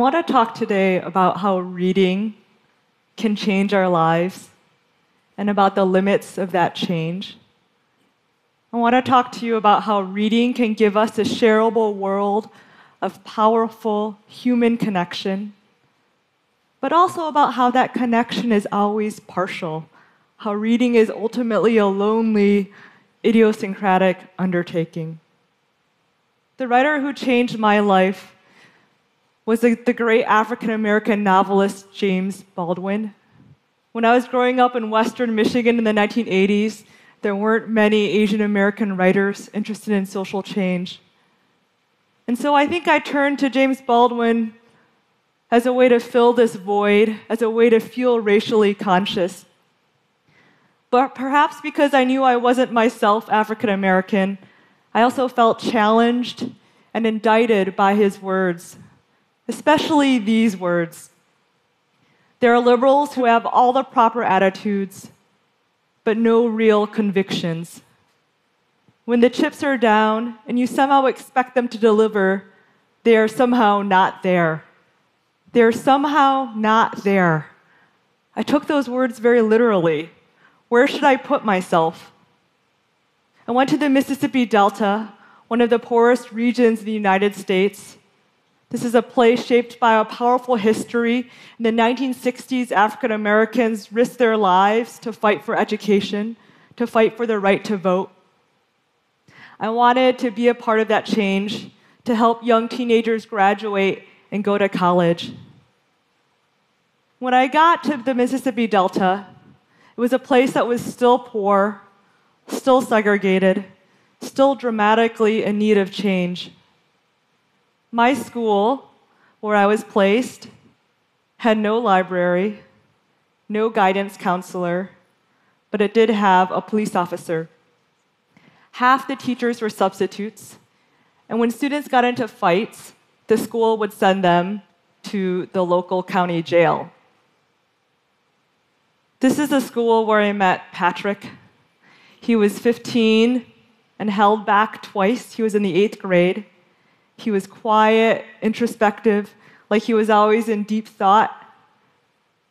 want to talk today about how reading can change our lives and about the limits of that change. I want to talk to you about how reading can give us a shareable world of powerful human connection, but also about how that connection is always partial, how reading is ultimately a lonely, idiosyncratic undertaking. The writer who changed my life was the, the great African American novelist James Baldwin. When I was growing up in Western Michigan in the 1980s, there weren't many Asian American writers interested in social change. And so I think I turned to James Baldwin as a way to fill this void, as a way to feel racially conscious. But perhaps because I knew I wasn't myself African American, I also felt challenged and indicted by his words especially these words. There are liberals who have all the proper attitudes, but no real convictions. When the chips are down and you somehow expect them to deliver, they are somehow not there. They're somehow not there. I took those words very literally. Where should I put myself? I went to the Mississippi Delta, one of the poorest regions in the United States, this is a place shaped by a powerful history. In the 1960s, African Americans risked their lives to fight for education, to fight for the right to vote. I wanted to be a part of that change, to help young teenagers graduate and go to college. When I got to the Mississippi Delta, it was a place that was still poor, still segregated, still dramatically in need of change. My school, where I was placed, had no library, no guidance counselor, but it did have a police officer. Half the teachers were substitutes, and when students got into fights, the school would send them to the local county jail. This is the school where I met Patrick. He was 15 and held back twice. He was in the eighth grade. He was quiet, introspective, like he was always in deep thought.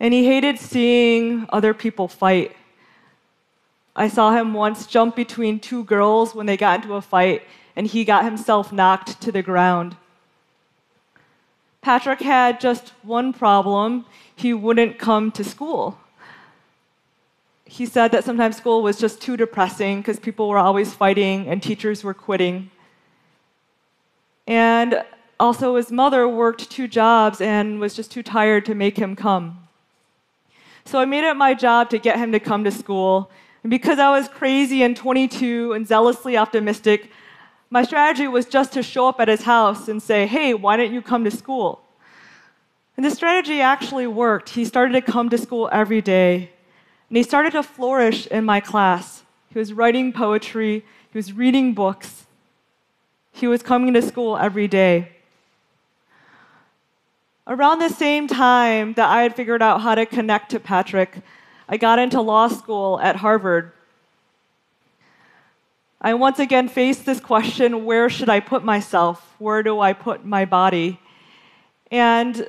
And he hated seeing other people fight. I saw him once jump between two girls when they got into a fight, and he got himself knocked to the ground. Patrick had just one problem he wouldn't come to school. He said that sometimes school was just too depressing because people were always fighting and teachers were quitting. And also, his mother worked two jobs and was just too tired to make him come. So I made it my job to get him to come to school. And because I was crazy and 22 and zealously optimistic, my strategy was just to show up at his house and say, hey, why don't you come to school? And the strategy actually worked. He started to come to school every day, and he started to flourish in my class. He was writing poetry, he was reading books, he was coming to school every day. Around the same time that I had figured out how to connect to Patrick, I got into law school at Harvard. I once again faced this question where should I put myself? Where do I put my body? And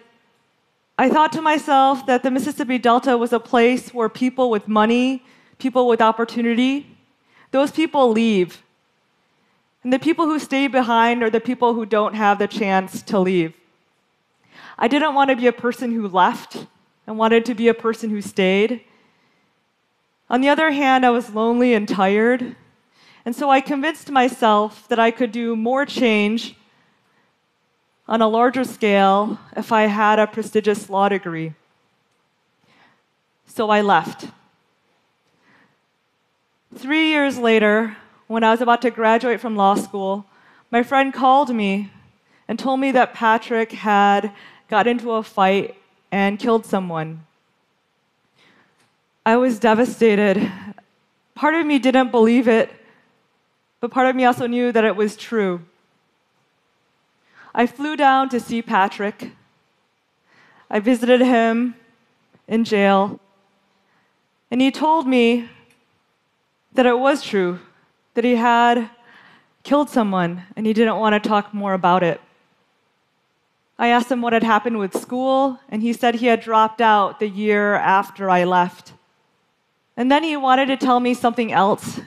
I thought to myself that the Mississippi Delta was a place where people with money, people with opportunity, those people leave. And the people who stay behind are the people who don't have the chance to leave. I didn't want to be a person who left. I wanted to be a person who stayed. On the other hand, I was lonely and tired. And so I convinced myself that I could do more change on a larger scale if I had a prestigious law degree. So I left. Three years later, when I was about to graduate from law school, my friend called me and told me that Patrick had got into a fight and killed someone. I was devastated. Part of me didn't believe it, but part of me also knew that it was true. I flew down to see Patrick. I visited him in jail, and he told me that it was true that he had killed someone and he didn't want to talk more about it. I asked him what had happened with school, and he said he had dropped out the year after I left. And then he wanted to tell me something else.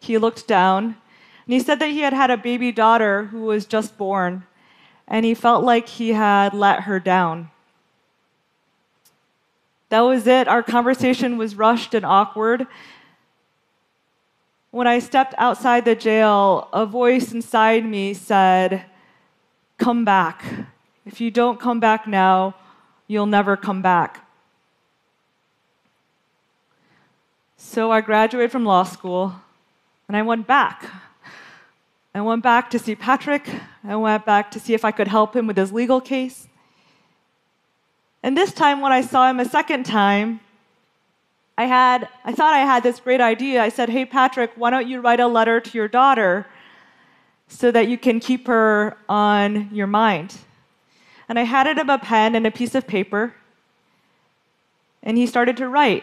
He looked down, and he said that he had had a baby daughter who was just born, and he felt like he had let her down. That was it. Our conversation was rushed and awkward. When I stepped outside the jail, a voice inside me said, Come back. If you don't come back now, you'll never come back. So I graduated from law school and I went back. I went back to see Patrick. I went back to see if I could help him with his legal case. And this time, when I saw him a second time, I had I thought I had this great idea. I said, "Hey Patrick, why don't you write a letter to your daughter so that you can keep her on your mind?" And I handed him a pen and a piece of paper, and he started to write.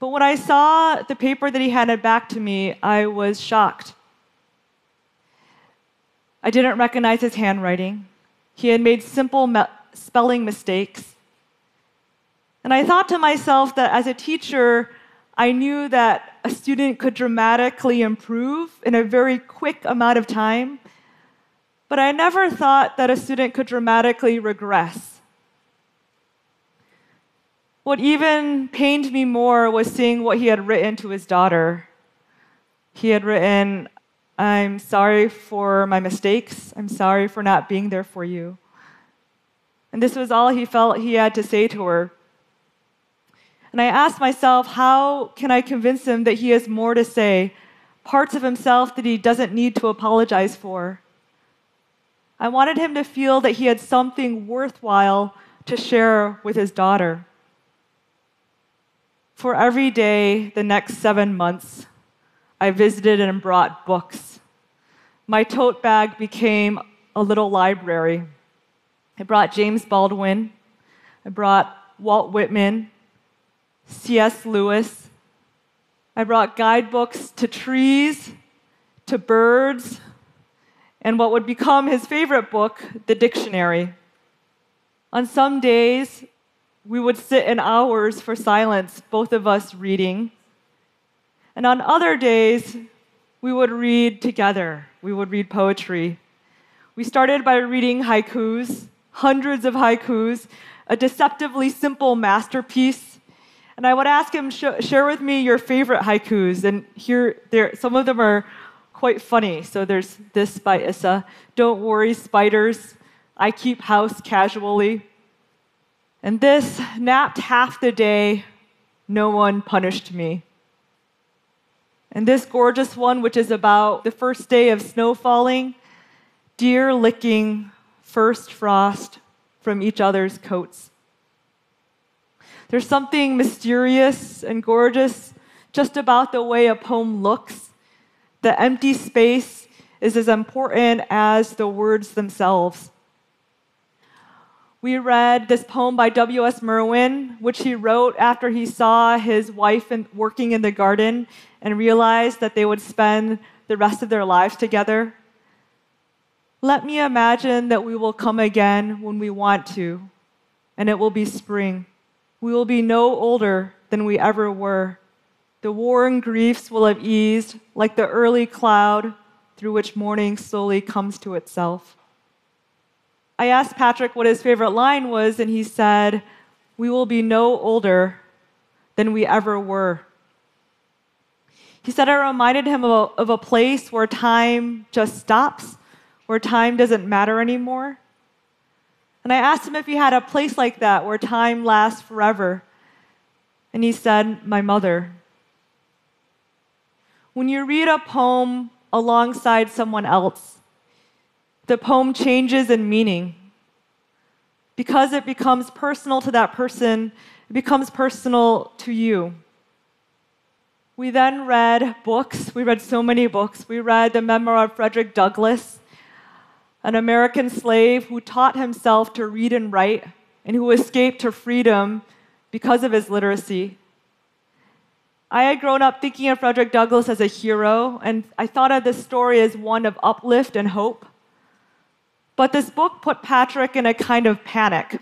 But when I saw the paper that he handed back to me, I was shocked. I didn't recognize his handwriting. He had made simple me- spelling mistakes. And I thought to myself that as a teacher, I knew that a student could dramatically improve in a very quick amount of time but I never thought that a student could dramatically regress. What even pained me more was seeing what he had written to his daughter. He had written, I'm sorry for my mistakes. I'm sorry for not being there for you. And this was all he felt he had to say to her. And I asked myself, how can I convince him that he has more to say, parts of himself that he doesn't need to apologize for? I wanted him to feel that he had something worthwhile to share with his daughter. For every day, the next seven months, I visited and brought books. My tote bag became a little library. I brought James Baldwin, I brought Walt Whitman, C.S. Lewis. I brought guidebooks to trees, to birds, and what would become his favorite book, the dictionary. On some days, we would sit in hours for silence, both of us reading. And on other days, we would read together. We would read poetry. We started by reading haikus, hundreds of haikus, a deceptively simple masterpiece. And I would ask him, share with me your favorite haikus. And here, there, some of them are quite funny. So there's this by Issa Don't worry, spiders. I keep house casually. And this napped half the day. No one punished me. And this gorgeous one, which is about the first day of snow falling, deer licking first frost from each other's coats. There's something mysterious and gorgeous just about the way a poem looks the empty space is as important as the words themselves. We read this poem by W.S. Merwin, which he wrote after he saw his wife working in the garden and realized that they would spend the rest of their lives together. Let me imagine that we will come again when we want to, and it will be spring. We will be no older than we ever were. The warring griefs will have eased like the early cloud through which morning slowly comes to itself. I asked Patrick what his favorite line was, and he said, We will be no older than we ever were. He said, I reminded him of a, of a place where time just stops, where time doesn't matter anymore. And I asked him if he had a place like that where time lasts forever. And he said, My mother. When you read a poem alongside someone else, the poem changes in meaning. Because it becomes personal to that person, it becomes personal to you. We then read books. We read so many books. We read the memoir of Frederick Douglass, an American slave who taught himself to read and write and who escaped to freedom because of his literacy. I had grown up thinking of Frederick Douglass as a hero, and I thought of this story as one of uplift and hope. But this book put Patrick in a kind of panic.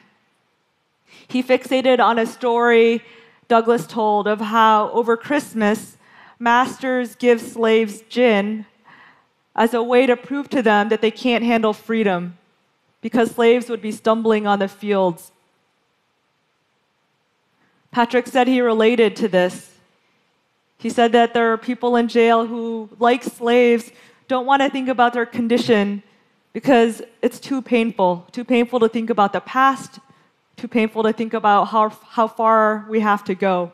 He fixated on a story Douglass told of how over Christmas, masters give slaves gin as a way to prove to them that they can't handle freedom because slaves would be stumbling on the fields. Patrick said he related to this. He said that there are people in jail who, like slaves, don't want to think about their condition because it's too painful. Too painful to think about the past, too painful to think about how, how far we have to go.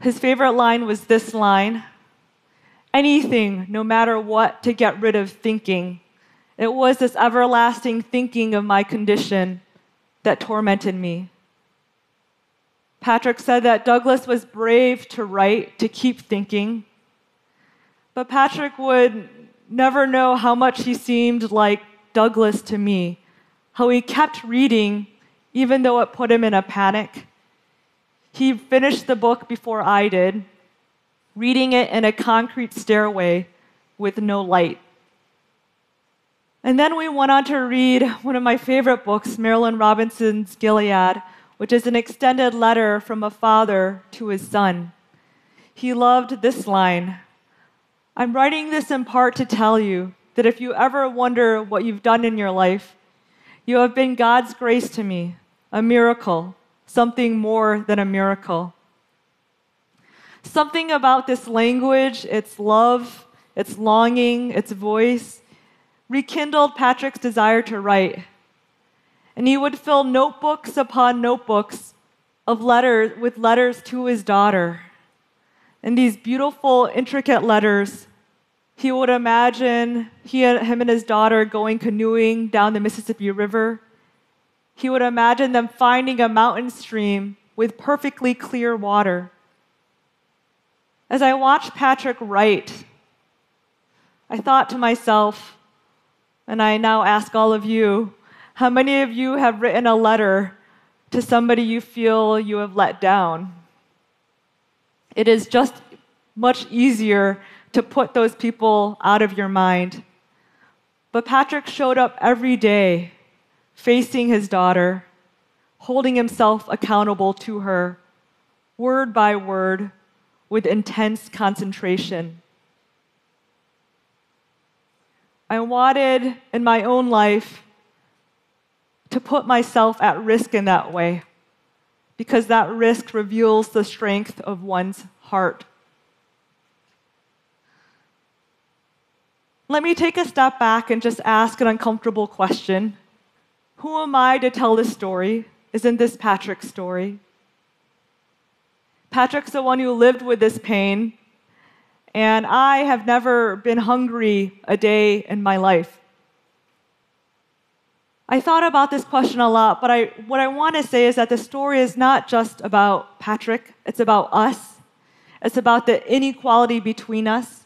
His favorite line was this line anything, no matter what, to get rid of thinking. It was this everlasting thinking of my condition that tormented me. Patrick said that Douglass was brave to write, to keep thinking. But Patrick would never know how much he seemed like Douglass to me, how he kept reading even though it put him in a panic. He finished the book before I did, reading it in a concrete stairway with no light. And then we went on to read one of my favorite books, Marilynne Robinson's Gilead, which is an extended letter from a father to his son. He loved this line I'm writing this in part to tell you that if you ever wonder what you've done in your life, you have been God's grace to me, a miracle, something more than a miracle. Something about this language, its love, its longing, its voice, rekindled Patrick's desire to write. And he would fill notebooks upon notebooks of letters with letters to his daughter. And these beautiful, intricate letters, he would imagine he and, him and his daughter going canoeing down the Mississippi River. He would imagine them finding a mountain stream with perfectly clear water. As I watched Patrick write, I thought to myself, and I now ask all of you, how many of you have written a letter to somebody you feel you have let down? It is just much easier to put those people out of your mind. But Patrick showed up every day facing his daughter, holding himself accountable to her, word by word, with intense concentration. I wanted in my own life to put myself at risk in that way because that risk reveals the strength of one's heart. Let me take a step back and just ask an uncomfortable question. Who am I to tell this story? Isn't this Patrick's story? Patrick's the one who lived with this pain, and I have never been hungry a day in my life. I thought about this question a lot, but I, what I want to say is that the story is not just about Patrick, it's about us. It's about the inequality between us,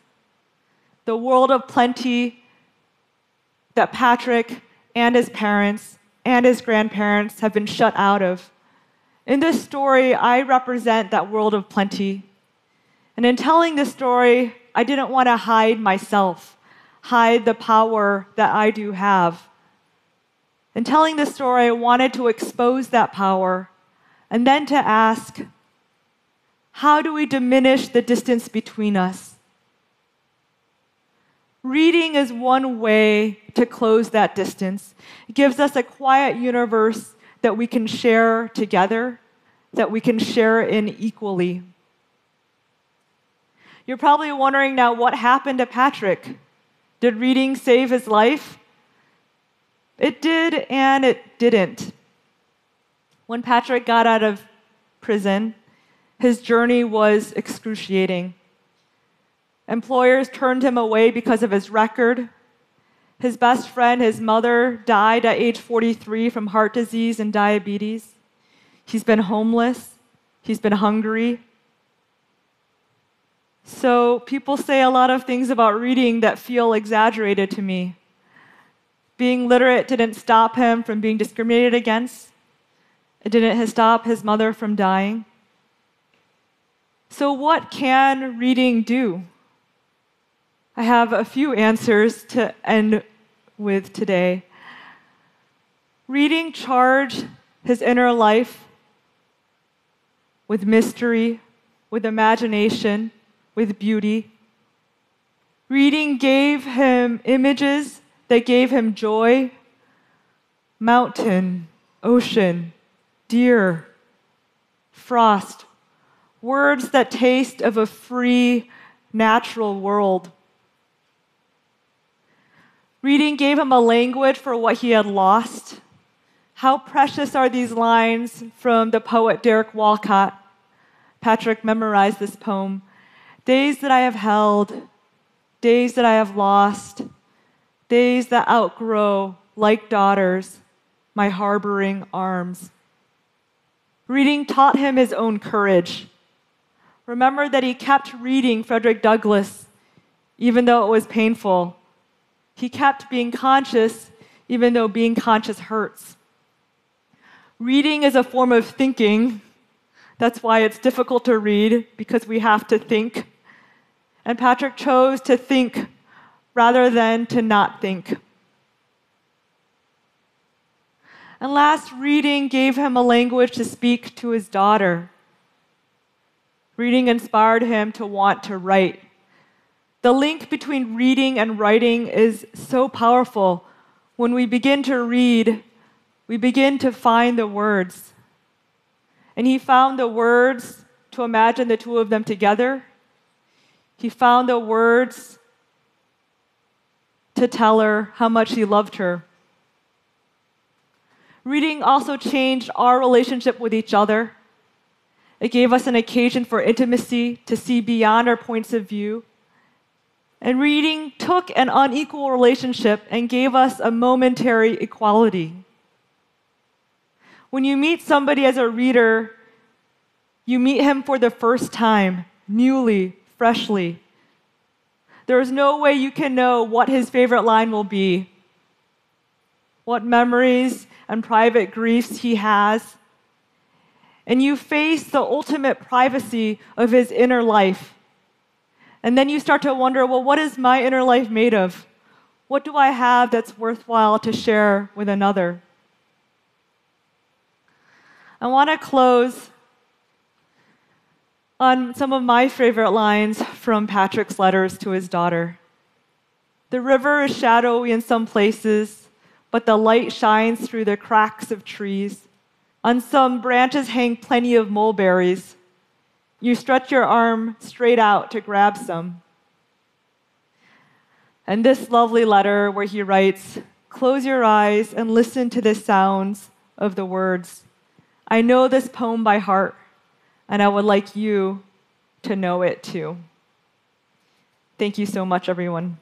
the world of plenty that Patrick and his parents and his grandparents have been shut out of. In this story, I represent that world of plenty. And in telling this story, I didn't want to hide myself, hide the power that I do have. In telling this story, I wanted to expose that power and then to ask, how do we diminish the distance between us? Reading is one way to close that distance. It gives us a quiet universe that we can share together, that we can share in equally. You're probably wondering now what happened to Patrick? Did reading save his life? It did and it didn't. When Patrick got out of prison, his journey was excruciating. Employers turned him away because of his record. His best friend, his mother, died at age 43 from heart disease and diabetes. He's been homeless. He's been hungry. So, people say a lot of things about reading that feel exaggerated to me. Being literate didn't stop him from being discriminated against. It didn't stop his mother from dying. So, what can reading do? I have a few answers to end with today. Reading charged his inner life with mystery, with imagination, with beauty. Reading gave him images that gave him joy mountain, ocean, deer, frost, words that taste of a free, natural world. Reading gave him a language for what he had lost. How precious are these lines from the poet Derek Walcott? Patrick memorized this poem. Days that I have held, days that I have lost, days that outgrow, like daughters, my harboring arms. Reading taught him his own courage. Remember that he kept reading Frederick Douglass, even though it was painful. He kept being conscious, even though being conscious hurts. Reading is a form of thinking. That's why it's difficult to read, because we have to think. And Patrick chose to think rather than to not think. And last reading gave him a language to speak to his daughter. Reading inspired him to want to write. The link between reading and writing is so powerful. When we begin to read, we begin to find the words. And he found the words to imagine the two of them together. He found the words to tell her how much he loved her. Reading also changed our relationship with each other. It gave us an occasion for intimacy to see beyond our points of view. And reading took an unequal relationship and gave us a momentary equality. When you meet somebody as a reader, you meet him for the first time, newly, freshly. There is no way you can know what his favorite line will be, what memories and private griefs he has. And you face the ultimate privacy of his inner life. And then you start to wonder well, what is my inner life made of? What do I have that's worthwhile to share with another? I want to close on some of my favorite lines from Patrick's letters to his daughter. The river is shadowy in some places, but the light shines through the cracks of trees. On some branches hang plenty of mulberries. You stretch your arm straight out to grab some. And this lovely letter where he writes, Close your eyes and listen to the sounds of the words. I know this poem by heart, and I would like you to know it too. Thank you so much, everyone.